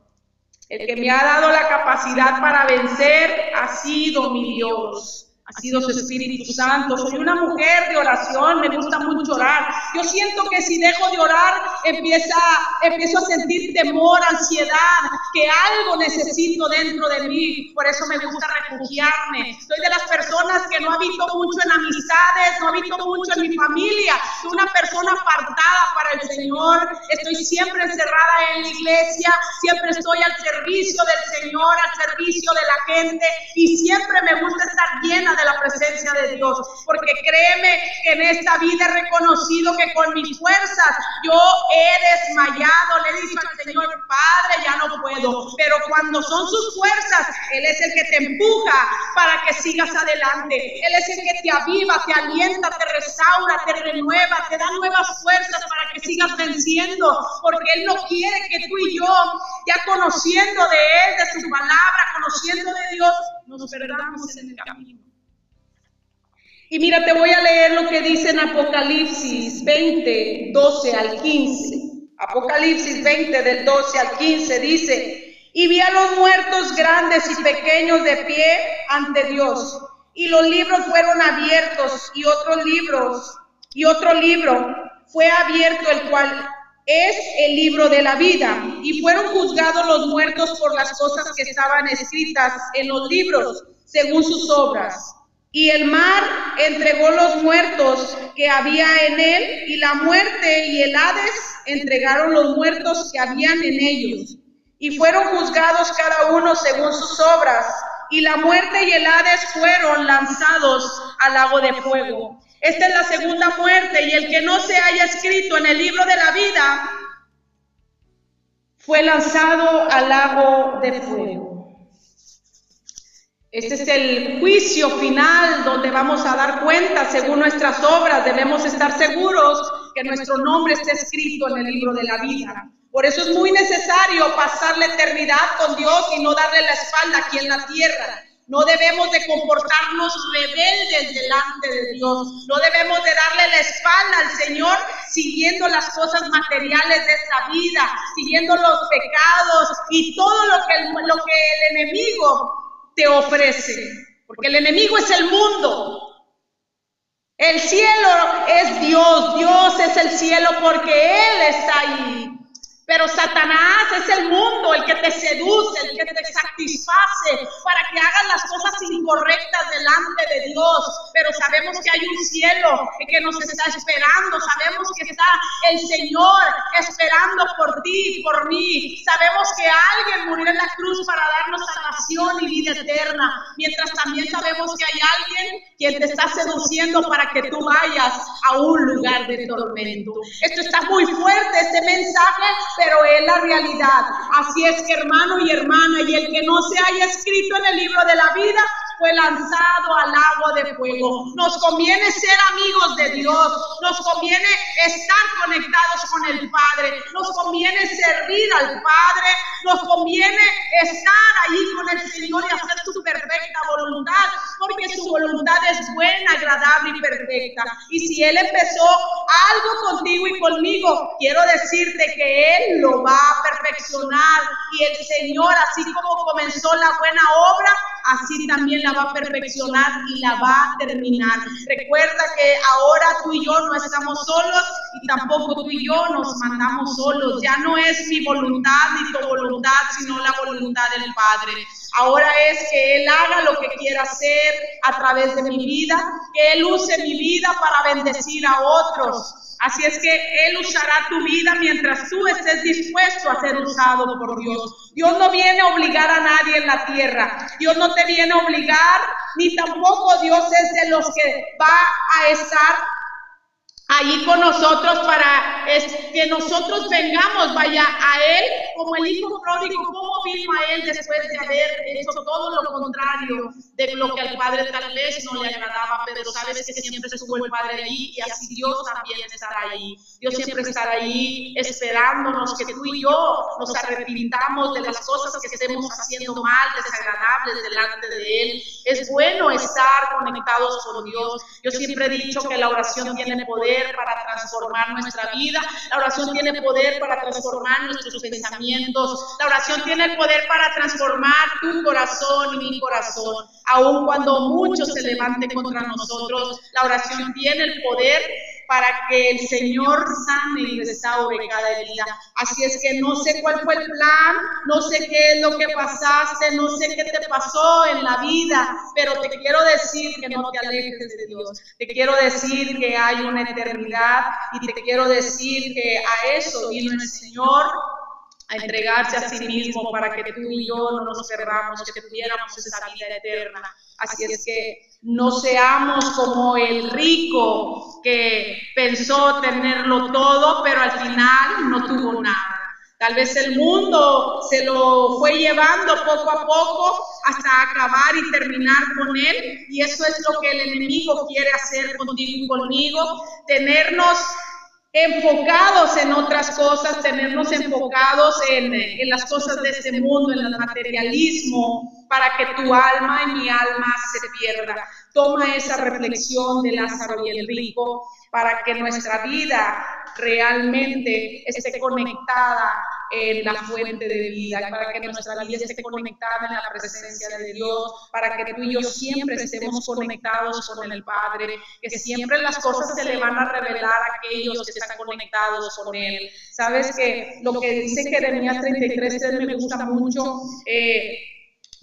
El que me ha dado la capacidad para vencer ha sido mi Dios ha sido su Espíritu Santo. Soy una mujer de oración, me gusta mucho orar. Yo siento que si dejo de orar, empieza, empiezo a sentir temor, ansiedad, que algo necesito dentro de mí. Por eso me gusta refugiarme. Soy de las personas que no habito mucho en amistades, no habito mucho en mi familia. Soy una persona apartada para el Señor. Estoy siempre encerrada en la iglesia, siempre estoy al servicio del Señor, al servicio de la gente y siempre me gusta estar llena de la presencia de Dios, porque créeme que en esta vida he reconocido que con mis fuerzas yo he desmayado, le he dicho al Señor, Padre, ya no puedo, pero cuando son sus fuerzas, Él es el que te empuja para que sigas adelante, Él es el que te aviva, te alienta, te restaura, te renueva, te da nuevas fuerzas para que sigas venciendo, porque Él no quiere que tú y yo, ya conociendo de Él, de su palabra, conociendo de Dios, nos perdamos en el camino. Y mira, te voy a leer lo que dice en Apocalipsis 20, 12 al 15. Apocalipsis 20 del 12 al 15 dice, y vi a los muertos grandes y pequeños de pie ante Dios, y los libros fueron abiertos, y otros libros, y otro libro fue abierto, el cual es el libro de la vida, y fueron juzgados los muertos por las cosas que estaban escritas en los libros, según sus obras. Y el mar entregó los muertos que había en él, y la muerte y el Hades entregaron los muertos que habían en ellos. Y fueron juzgados cada uno según sus obras, y la muerte y el Hades fueron lanzados al lago de fuego. Esta es la segunda muerte y el que no se haya escrito en el libro de la vida fue lanzado al lago de fuego. Este es el juicio final donde vamos a dar cuenta según nuestras obras. Debemos estar seguros que nuestro nombre esté escrito en el libro de la vida. Por eso es muy necesario pasar la eternidad con Dios y no darle la espalda aquí en la tierra. No debemos de comportarnos rebeldes delante de Dios. No debemos de darle la espalda al Señor siguiendo las cosas materiales de esta vida, siguiendo los pecados y todo lo que, el, lo que el enemigo te ofrece. Porque el enemigo es el mundo. El cielo es Dios. Dios es el cielo porque Él está ahí. Pero Satanás es el mundo, el que te seduce, el que te satisface para que hagas las cosas incorrectas delante de Dios. Pero sabemos que hay un cielo que nos está esperando. Sabemos que está el Señor esperando por ti y por mí. Sabemos que alguien murió en la cruz para darnos salvación y vida eterna. Mientras también sabemos que hay alguien quien te está seduciendo para que tú vayas a un lugar de tormento. Esto está muy fuerte, este mensaje pero es la realidad. Así es que hermano y hermana, y el que no se haya escrito en el libro de la vida, fue lanzado al agua de fuego. Nos conviene ser amigos de Dios, nos conviene estar conectados con el Padre, nos conviene servir al Padre, nos conviene estar ahí con el Señor y hacer su perfecta voluntad, porque su voluntad es buena, agradable y perfecta. Y si Él empezó algo contigo y conmigo, quiero decirte que Él lo va a perfeccionar y el Señor, así como comenzó la buena obra, así también la va a perfeccionar y la va a terminar. Recuerda que ahora tú y yo no estamos solos y tampoco tú y yo nos mandamos solos. Ya no es mi voluntad ni tu voluntad, sino la voluntad del Padre. Ahora es que Él haga lo que quiera hacer a través de mi vida, que Él use mi vida para bendecir a otros. Así es que Él usará tu vida mientras tú estés dispuesto a ser usado por Dios. Dios no viene a obligar a nadie en la tierra. Dios no te viene a obligar, ni tampoco Dios es de los que va a estar ahí con nosotros para que nosotros vengamos, vaya a Él como el Hijo pródigo, como vino a Él después de haber hecho todo lo contrario de lo que al Padre tal vez no le agradaba, pero sabes que siempre estuvo el Padre allí y así Dios también estará ahí. Dios siempre estará ahí esperándonos que tú y yo nos arrepintamos de las cosas que estemos haciendo mal, desagradables delante de Él. Es bueno estar conectados con Dios. Yo siempre he dicho que la oración tiene poder para transformar nuestra vida. La oración tiene poder para transformar nuestros pensamientos. La oración tiene el poder para transformar tu corazón y mi corazón. Aun cuando muchos se levanten contra nosotros, la oración tiene el poder para que el Señor sane y restaure cada herida. Así es que no sé cuál fue el plan, no sé qué es lo que pasaste, no sé qué te pasó en la vida, pero te quiero decir que no te alejes de Dios. Te quiero decir que hay una eternidad y te quiero decir que a eso vino el Señor a entregarse a sí mismo para que tú y yo no nos cerramos, que tuviéramos esa vida eterna. Así es que no seamos como el rico que pensó tenerlo todo, pero al final no tuvo nada. Tal vez el mundo se lo fue llevando poco a poco hasta acabar y terminar con él. Y eso es lo que el enemigo quiere hacer contigo y conmigo, tenernos enfocados en otras cosas, tenernos enfocados en, en, las cosas de este mundo, en el materialismo, para que tu alma y mi alma se pierda. Toma esa reflexión de Lázaro y el rico para que nuestra vida realmente esté conectada la fuente de vida, para que nuestra vida esté conectada en la presencia de Dios, para que tú y yo siempre estemos conectados con el Padre, que siempre las cosas se le van a revelar a aquellos que están conectados con Él. Sabes que lo que dice Jeremías 33 me gusta mucho. Eh,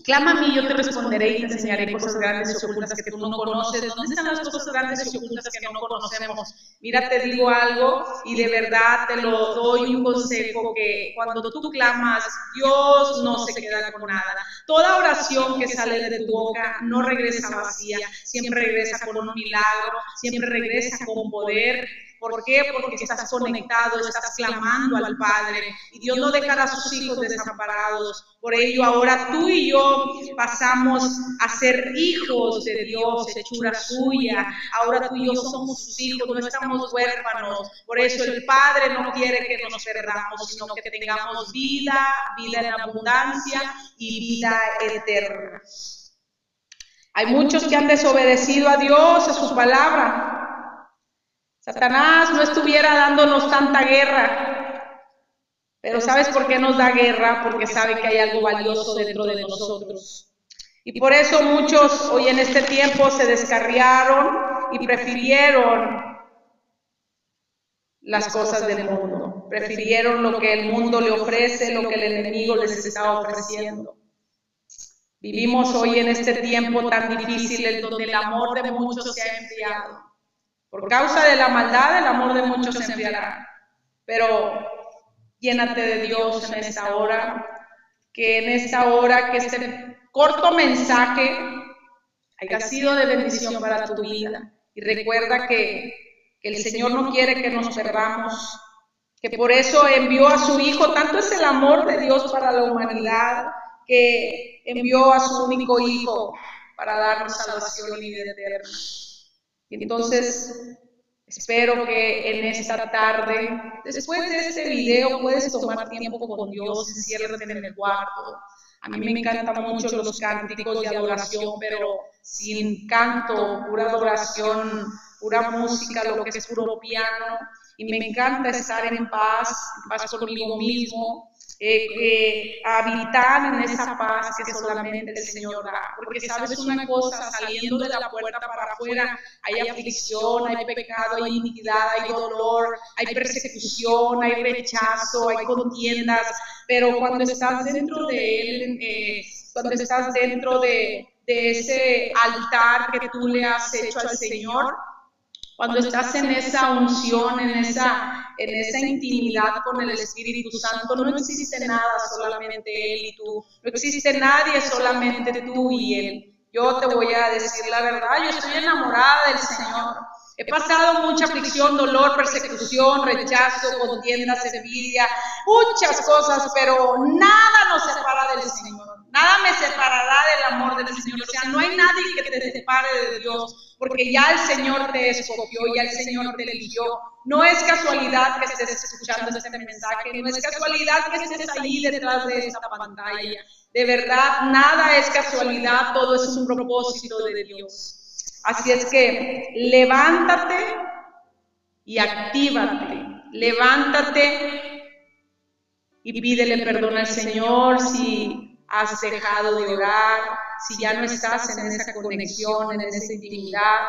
Clama a mí, yo te responderé y te enseñaré cosas grandes y ocultas que tú no conoces. ¿Dónde están las cosas grandes y ocultas que no conocemos? Mira, te digo algo y de verdad te lo doy un consejo que cuando tú clamas, Dios no se queda con nada. Toda oración que sale de tu boca no regresa vacía, siempre regresa con un milagro, siempre regresa con poder ¿Por qué? Porque estás conectado, estás clamando al Padre y Dios no dejará a sus hijos desamparados. Por ello, ahora tú y yo pasamos a ser hijos de Dios, hechura suya. Ahora tú y yo somos sus hijos, no estamos huérfanos. Por eso el Padre no quiere que nos perdamos, sino que tengamos vida, vida en abundancia y vida eterna. Hay muchos que han desobedecido a Dios, a su palabra, Satanás no estuviera dándonos tanta guerra. Pero ¿sabes por qué nos da guerra? Porque sabe que hay algo valioso dentro de nosotros. Y por eso muchos hoy en este tiempo se descarriaron y prefirieron las cosas del mundo. Prefirieron lo que el mundo le ofrece, lo que el enemigo les está ofreciendo. Vivimos hoy en este tiempo tan difícil en donde el amor de muchos se ha enfriado. Por causa de la maldad, el amor de muchos se enfriará. Pero llénate de Dios en esta hora, que en esta hora, que este corto mensaje haya sido de bendición para tu vida. Y recuerda que, el Señor no quiere que nos perdamos, que por eso envió a su Hijo, tanto es el amor de Dios para la humanidad, que envió a su único Hijo para darnos salvación y vida eterna. Entonces, espero que en esta tarde, después de este video, puedes tomar tiempo con Dios, enciérrate en el cuarto. A mí me encantan mucho los cánticos de adoración, pero sin canto, pura adoración, pura música, lo que es puro piano. Y me encanta estar en paz, en paz conmigo mismo, eh, eh, habitar en esa paz que solamente el Señor da. Porque sabes una cosa, saliendo de la puerta para afuera, hay aflicción, hay pecado, hay iniquidad, hay dolor, hay persecución, hay rechazo, hay contiendas, pero cuando estás dentro de Él, eh, cuando estás dentro de, de ese altar que tú le has hecho al Señor, cuando estás en esa unción, en esa, en esa intimidad con el Espíritu Santo, no existe nada, solamente Él y tú. No existe nadie, solamente tú y Él. Yo te voy a decir la verdad, yo estoy enamorada del Señor. He pasado mucha aflicción, dolor, persecución, rechazo, contiendas, envidia, muchas cosas, pero nada nos separa del Señor. Nada me separará del amor del Señor. O sea, no hay nadie que te separe de Dios, porque ya el Señor te escogió, ya el Señor te eligió. No es casualidad que estés escuchando este mensaje, no es casualidad que estés ahí detrás de esta pantalla. De verdad, nada es casualidad, todo es un propósito de Dios. Así es que levántate y actívate. Levántate y pídele perdón al Señor si has dejado de orar, si ya no estás en esa conexión, en esa intimidad,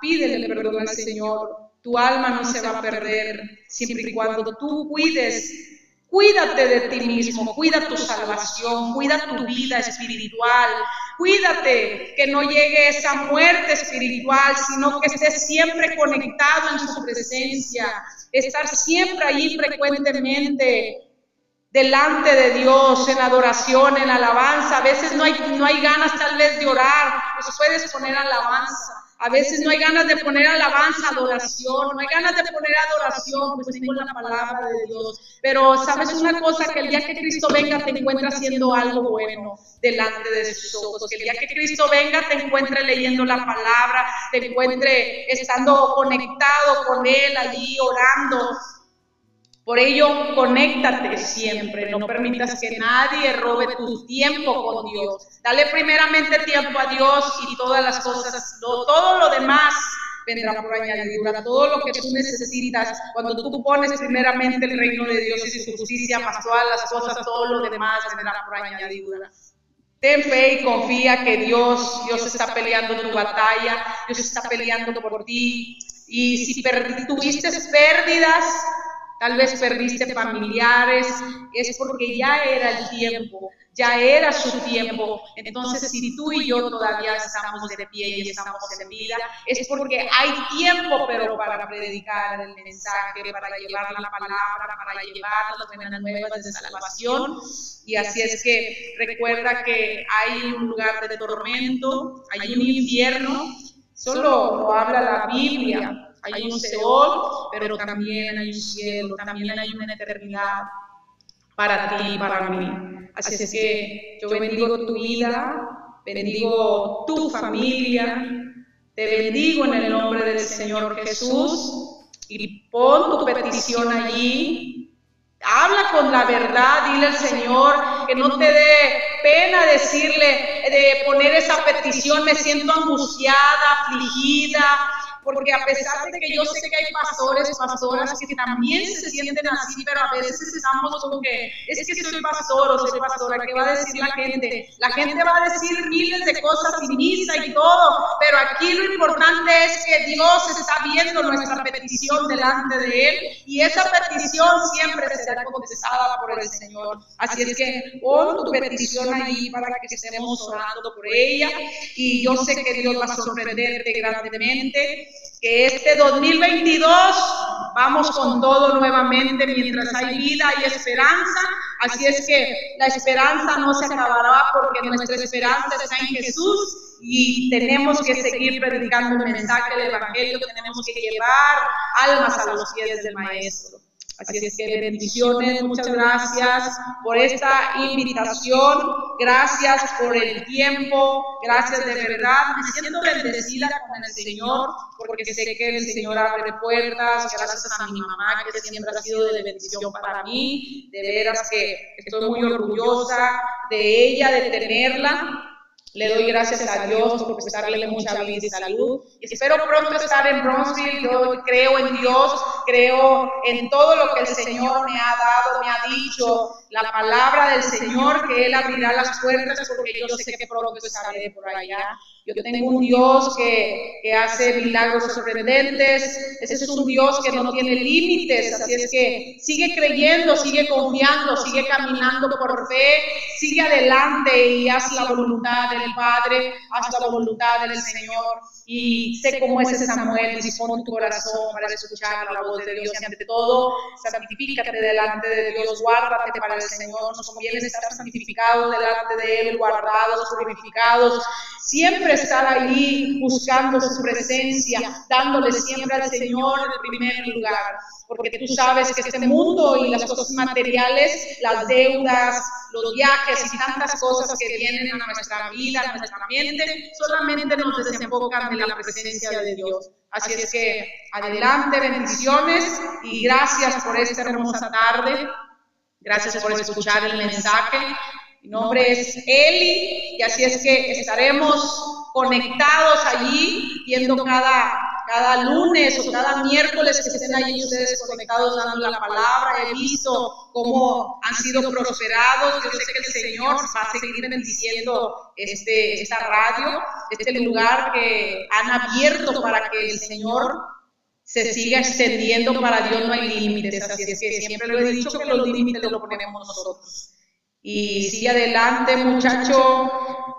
pídele perdón al Señor. Tu alma no se va a perder siempre y cuando tú cuides Cuídate de ti mismo, cuida tu salvación, cuida tu vida espiritual, cuídate que no llegue esa muerte espiritual, sino que estés siempre conectado en su presencia, estar siempre allí frecuentemente delante de Dios en adoración, en alabanza. A veces no hay, no hay ganas tal vez de orar, pues puedes poner alabanza. A veces no hay ganas de poner alabanza, adoración, no hay ganas de poner adoración, pues tengo la palabra de Dios. Pero sabes una cosa, que el día que Cristo venga te encuentre haciendo algo bueno delante de sus ojos, que el día que Cristo venga te encuentre leyendo la palabra, te encuentre estando conectado con Él allí, orando, por ello, conéctate siempre, no permitas que nadie robe tu tiempo con Dios. Dale primeramente tiempo a Dios y todas las cosas, todo lo demás vendrá por añadidura. Todo lo que tú necesitas, cuando tú pones primeramente el reino de Dios y su justicia, más todas las cosas, todo lo demás vendrá por añadidura. Ten fe y confía que Dios, Dios está peleando tu batalla, Dios está peleando por ti. Y si tuviste pérdidas, tal vez perdiste familiares, es porque ya era el tiempo, ya era su tiempo. Entonces, si tú y yo todavía estamos de pie y estamos en vida, es porque hay tiempo, pero para predicar el mensaje, para llevar la palabra, para llevar las buenas nuevas de salvación. Y así es que recuerda que hay un lugar de tormento, hay un infierno, solo lo habla la Biblia hay un Seol, pero también hay un cielo, también hay una eternidad para ti y para mí. Así es que yo bendigo tu vida, bendigo tu familia, te bendigo en el nombre del Señor Jesús y pon tu petición allí. Habla con la verdad, dile al Señor que no te dé pena decirle, de poner esa petición, me siento angustiada, afligida, porque a pesar de que yo sé que hay pastores, pastoras que también se sienten así, pero a veces estamos como que es que soy pastor o soy pastora, ¿qué va a decir la gente? La gente va a decir miles de cosas y misa y todo, pero aquí lo importante es que Dios está viendo nuestra petición delante de Él y esa petición siempre será contestada por el Señor. Así es que pon tu petición ahí para que estemos orando por ella y yo sé que Dios va a sorprenderte grandemente que este 2022 vamos con todo nuevamente mientras hay vida y esperanza. Así es que la esperanza no se acabará porque nuestra esperanza está en Jesús y tenemos que seguir predicando el mensaje del Evangelio, tenemos que llevar almas a los pies del Maestro. Así es que bendiciones, muchas gracias por esta invitación, gracias por el tiempo, gracias de verdad. Me siento bendecida con el Señor porque sé que el Señor abre puertas, gracias a mi mamá que siempre ha sido de bendición para mí. De veras que estoy muy orgullosa de ella, de tenerla. Le doy gracias a Dios por prestarle mucha vida y salud. Y espero pronto estar en Bronzeville. Yo creo en Dios, creo en todo lo que el Señor me ha dado, me ha dicho. La palabra del Señor, que Él abrirá las puertas porque yo sé que pronto estaré por allá. Yo tengo un Dios que, que, hace milagros sorprendentes. Ese es un Dios que no tiene límites. Así es que sigue creyendo, sigue confiando, sigue caminando por fe, sigue adelante y haz la voluntad del Padre, haz la voluntad del Señor y sé cómo es Samuel, dispone tu corazón para escuchar la voz de Dios y ante todo, santifícate delante de Dios, guárdate para el Señor, nos conviene estar santificados delante de Él, guardados, purificados, siempre estar allí buscando su presencia, dándole siempre al Señor el primer lugar. Porque tú sabes que este mundo y las cosas materiales, las deudas, los viajes y tantas cosas que vienen a nuestra vida, a nuestra mente, solamente nos desenfocan de la presencia de Dios. Así es que adelante, bendiciones y gracias por esta hermosa tarde. Gracias por escuchar el mensaje. Mi nombre es Eli y así es que estaremos conectados allí viendo cada cada lunes o cada miércoles que estén ahí ustedes conectados dando la palabra. He visto cómo han sido prosperados. Yo sé que el Señor va a seguir bendiciendo este, esta radio, este lugar que han abierto para que el Señor se siga extendiendo. Para Dios no hay límites. Así es que siempre lo he dicho que los límites los ponemos nosotros. Y sigue adelante, muchacho.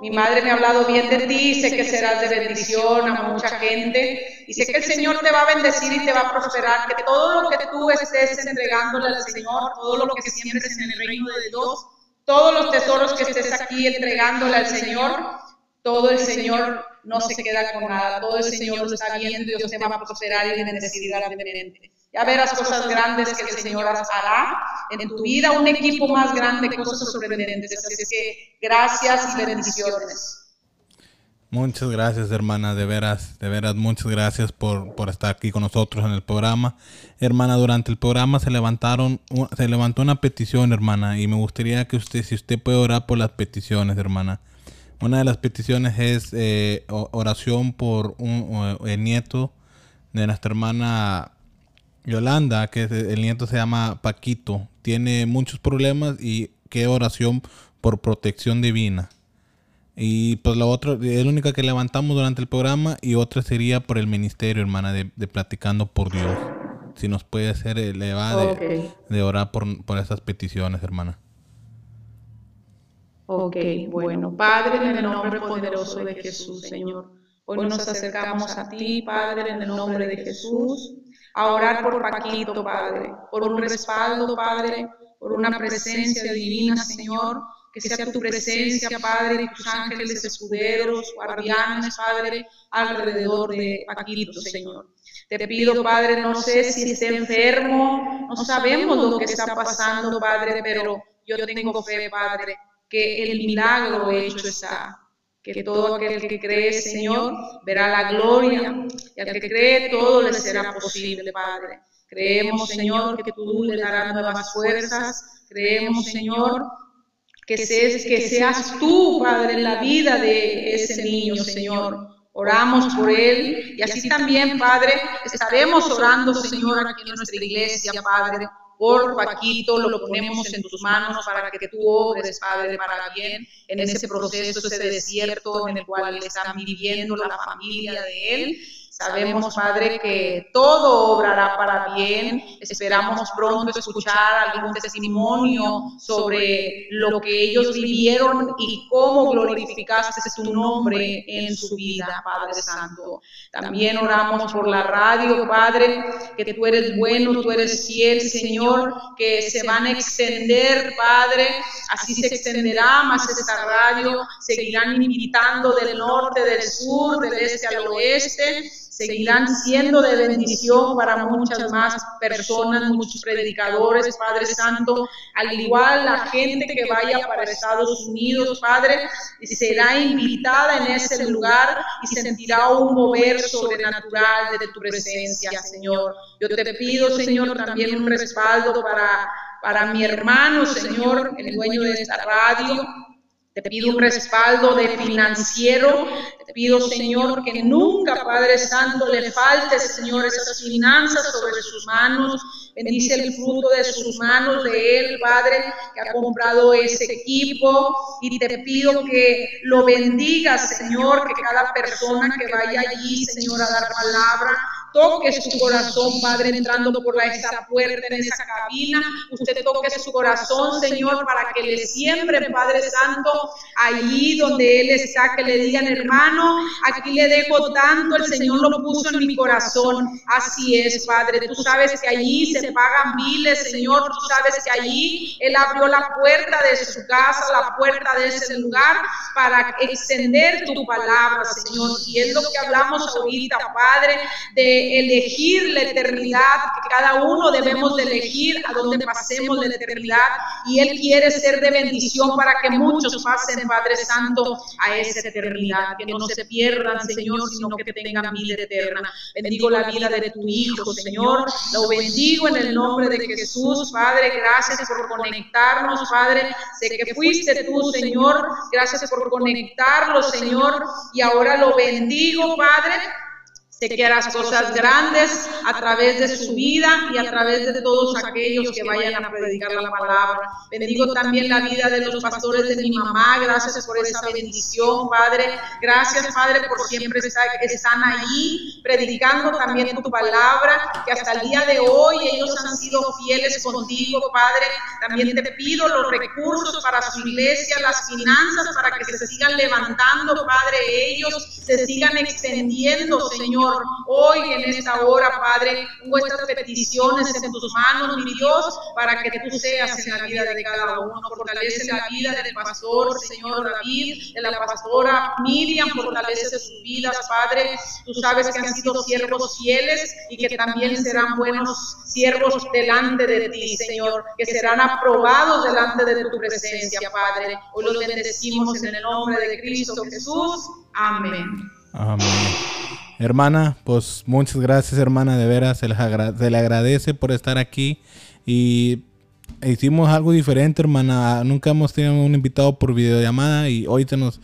Mi madre me ha hablado bien de ti, sé que serás de bendición a mucha gente Y sé que el Señor te va a bendecir y te va a prosperar, que todo lo que tú estés entregándole al Señor, todo lo que siembres en el reino de Dios, todos los tesoros que estés aquí entregándole al Señor, todo el Señor no se queda con nada, todo el Señor lo está viendo Dios te va a prosperar y bendecir grandemente. Ya verás cosas grandes que el Señor hará en tu vida, un equipo más grande, cosas sorprendentes. Así que gracias y bendiciones. Muchas gracias, hermana, de veras, de veras, muchas gracias por, por, estar aquí con nosotros en el programa. Hermana, durante el programa se levantaron, se levantó una petición, hermana, y me gustaría que usted, si usted puede orar por las peticiones, hermana. Una de las peticiones es eh, oración por un, el nieto de nuestra hermana Yolanda, que el nieto se llama Paquito. Tiene muchos problemas y qué oración por protección divina. Y pues la otra, es la única que levantamos durante el programa y otra sería por el ministerio, hermana, de, Platicando por Dios. Si nos puede ser elevada de, orar por, por esas peticiones, hermana. Ok, bueno, Padre, en el nombre poderoso de Jesús, Señor. Hoy nos acercamos a ti, Padre, en el nombre de Jesús, a orar por Paquito, Padre, por un respaldo, Padre, por una presencia divina, Señor que sea tu presencia, Padre, y tus ángeles escuderos, guardianes, Padre, alrededor de Paquito, Señor. Te pido, Padre, no sé si está enfermo, no sabemos lo que está pasando, Padre, pero yo tengo fe, Padre, que el milagro hecho está. Que todo aquel que cree, Señor, verá la gloria, y al que cree todo le será posible, Padre. Creemos, Señor, que tú le darás nuevas fuerzas. Creemos, Señor, que seas, que seas tú, Padre, en la vida de ese niño, Señor. Oramos por él y así también, Padre, estaremos orando, Señor, aquí en nuestra iglesia, Padre, por Paquito, lo ponemos en tus manos para que tú obres, Padre, para bien en ese proceso, ese desierto en el cual están viviendo la familia de él Sabemos, Padre, que todo obrará para bien. Esperamos pronto escuchar algún testimonio sobre lo que ellos vivieron y cómo glorificaste tu nombre en su vida, Padre Santo. También oramos por la radio, Padre, que tú eres bueno, tú eres fiel, Señor, que se van a extender, Padre. Así se extenderá más esta radio. Seguirán invitando del norte, del sur, del este al oeste seguirán siendo de bendición para muchas más personas, muchos predicadores, Padre Santo, al igual la gente que vaya para Estados Unidos, Padre, será invitada en ese lugar y sentirá un mover sobrenatural de tu presencia, Señor. Yo te pido, Señor, también un respaldo para, para mi hermano, Señor, el dueño de esta radio, te pido un respaldo de financiero. Te pido, Señor, que nunca, Padre Santo, le falte, Señor, esas finanzas sobre sus manos. Bendice el fruto de sus manos de Él, Padre, que ha comprado ese equipo. Y te pido que lo bendigas, Señor, que cada persona que vaya allí, Señor, a dar palabra, toque su corazón, Padre, entrando por esa puerta, en esa cabina. Usted toque su corazón, Señor, para que le siembre, Padre Santo, allí donde Él está, que le digan, hermano, aquí le dejo tanto, el Señor lo puso en mi corazón. Así es, Padre. Tú sabes que allí se pagan miles, Señor. Tú sabes que allí Él abrió la puerta de su casa, la puerta de ese lugar, para extender tu palabra, Señor. Y es lo que hablamos ahorita, Padre, de elegir la eternidad, que cada uno debemos de elegir a dónde pasemos de la eternidad y Él quiere ser de bendición para que muchos pasen, Padre Santo, a esa eternidad, que no se pierdan, Señor, sino que tengan vida eterna. Bendigo la vida de tu Hijo, Señor, lo bendigo en el nombre de Jesús, Padre, gracias por conectarnos, Padre, sé que fuiste tú, Señor, gracias por conectarlo, Señor, y ahora lo bendigo, Padre Sé que harás cosas grandes a través de su vida y a través de todos aquellos que vayan a predicar la palabra. Bendigo también la vida de los pastores de mi mamá. Gracias por esa bendición, Padre. Gracias, Padre, por siempre estar, están allí predicando también tu palabra, que hasta el día de hoy ellos han sido fieles contigo, Padre. También te pido los recursos para su iglesia, las finanzas para que se sigan levantando, Padre, ellos se sigan extendiendo, Señor Hoy en esta hora, Padre, nuestras peticiones en tus manos, mi Dios, para que tú seas en la vida de cada uno. Fortalece la vida del pastor, Señor David, de la pastora Miriam, fortalece sus vidas, Padre. Tú sabes que han sido siervos fieles y que también serán buenos siervos delante de ti, Señor, que serán aprobados delante de tu presencia, Padre. Hoy los bendecimos en el nombre de Cristo Jesús. Amén. Amén. Hermana, pues muchas gracias, hermana, de veras, se, se le agradece por estar aquí y hicimos algo diferente, hermana. Nunca hemos tenido un invitado por videollamada y hoy se nos,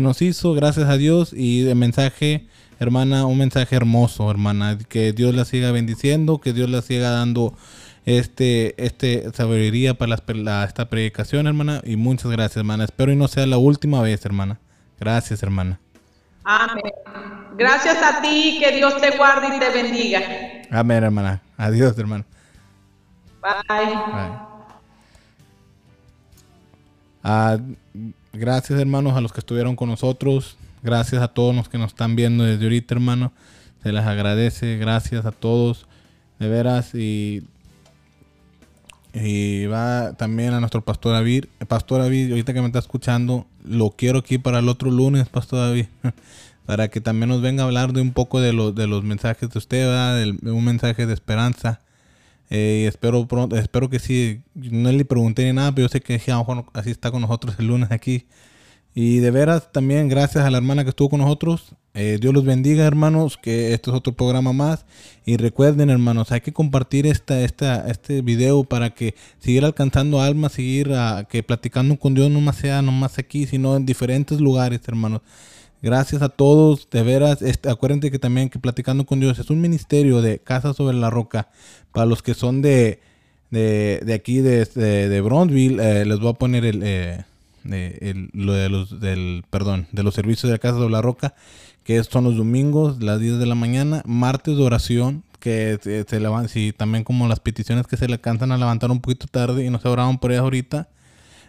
nos hizo, gracias a Dios, y de mensaje, hermana, un mensaje hermoso, hermana. Que Dios la siga bendiciendo, que Dios la siga dando este, este sabiduría para esta predicación, hermana. Y muchas gracias, hermana. Espero y no sea la última vez, hermana. Gracias, hermana. Amén. Gracias a ti, que Dios te guarde y te bendiga. Amén, hermana. Adiós, hermana. Bye. Bye. Ah, gracias, hermanos, a los que estuvieron con nosotros. Gracias a todos los que nos están viendo desde ahorita, hermano. Se les agradece. Gracias a todos. De veras. Y, y va también a nuestro pastor David. Pastor David, ahorita que me está escuchando, lo quiero aquí para el otro lunes, Pastor David. (laughs) para que también nos venga a hablar de un poco de, de los mensajes de usted, de un mensaje de esperanza eh, espero pronto, espero que sí. No le pregunté ni nada, pero yo sé que así está con nosotros el lunes aquí. Y de veras también gracias a la hermana que estuvo con nosotros. Eh, Dios los bendiga, hermanos, que esto es otro programa más. Y recuerden, hermanos, hay que compartir esta, esta, este video para que seguir alcanzando almas, seguir a, que platicando con Dios no más sea nomás aquí, sino en diferentes lugares, hermanos. Gracias a todos, de veras. Este, acuérdense que también que Platicando con Dios es un ministerio de Casa sobre la Roca. Para los que son de, de, aquí, de, de, eh, les voy a poner el, eh, lo de los, del, perdón, de los servicios de Casa sobre la Roca, que son los domingos, las 10 de la mañana, martes de oración, que se, se si también como las peticiones que se le alcanzan a levantar un poquito tarde y no se oraban por ellas ahorita,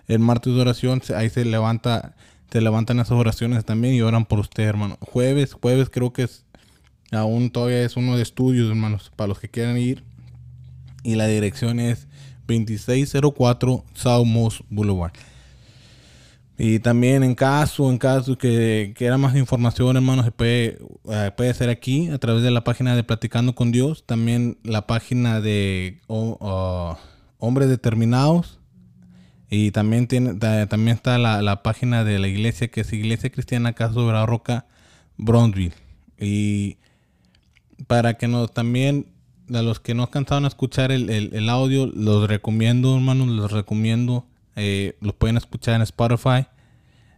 el martes de oración, ahí se levanta te levantan esas oraciones también y oran por usted, hermano. Jueves, jueves creo que es, aún todavía es uno de estudios, hermanos, para los que quieran ir. Y la dirección es 2604 South Boulevard. Y también en caso, en caso que quiera más información, hermanos, se puede, eh, puede ser aquí a través de la página de Platicando con Dios. También la página de Hombres Determinados y también, tiene, también está la, página de la iglesia que es Iglesia Cristiana Caso de la Roca, Brownsville. Y para que nos también, a los que no alcanzaron a escuchar el, audio, los recomiendo, hermanos, los recomiendo. Eh, los pueden escuchar en Spotify.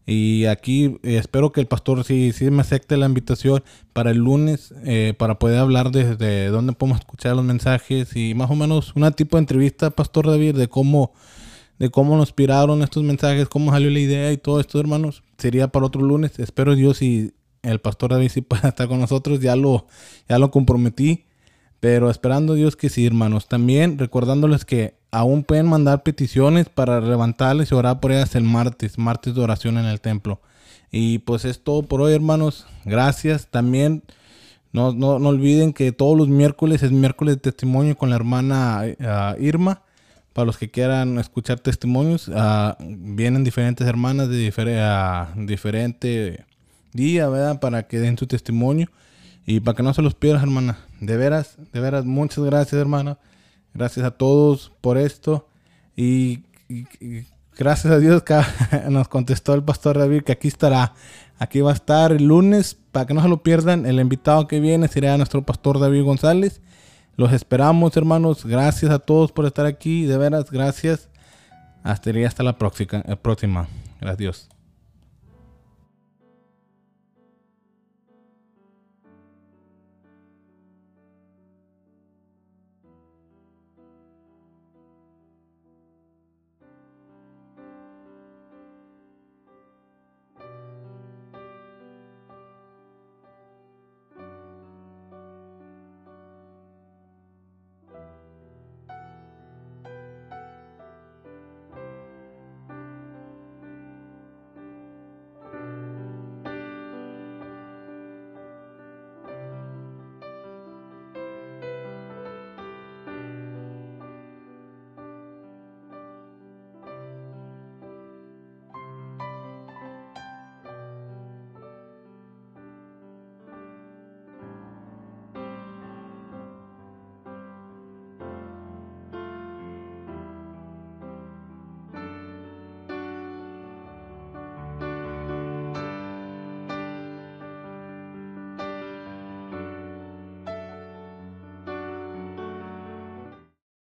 Y aquí eh, espero que el pastor sí, sí me acepte la invitación para el lunes, eh, para poder hablar de, de, dónde podemos escuchar los mensajes y más o menos una tipo de entrevista, Pastor David, de cómo de cómo nos inspiraron estos mensajes, cómo salió la idea y todo esto, hermanos, sería para otro lunes. Espero Dios y el pastor David sí pueda estar con nosotros, ya lo, ya lo comprometí. Pero esperando Dios que sí, hermanos. También recordándoles que aún pueden mandar peticiones para levantarles y orar por ellas el martes, martes de oración en el templo. Y pues es todo por hoy, hermanos. Gracias. También no, no, no olviden que todos los miércoles es miércoles de testimonio con la hermana eh, Irma. Para los que quieran escuchar testimonios, uh, vienen diferentes hermanas de diferente día, ¿verdad? Para que den su testimonio y para que no se los pierdas, hermana. De veras, de veras, muchas gracias, hermana. Gracias a todos por esto. Y, gracias a Dios que (laughs) nos contestó el pastor David que aquí estará. Aquí va a estar el lunes, para que no se lo pierdan. El invitado que viene será nuestro pastor David González. Los esperamos, hermanos. Gracias a todos por estar aquí. De veras, gracias. Hasta, hasta la próxima. próxima. Gracias.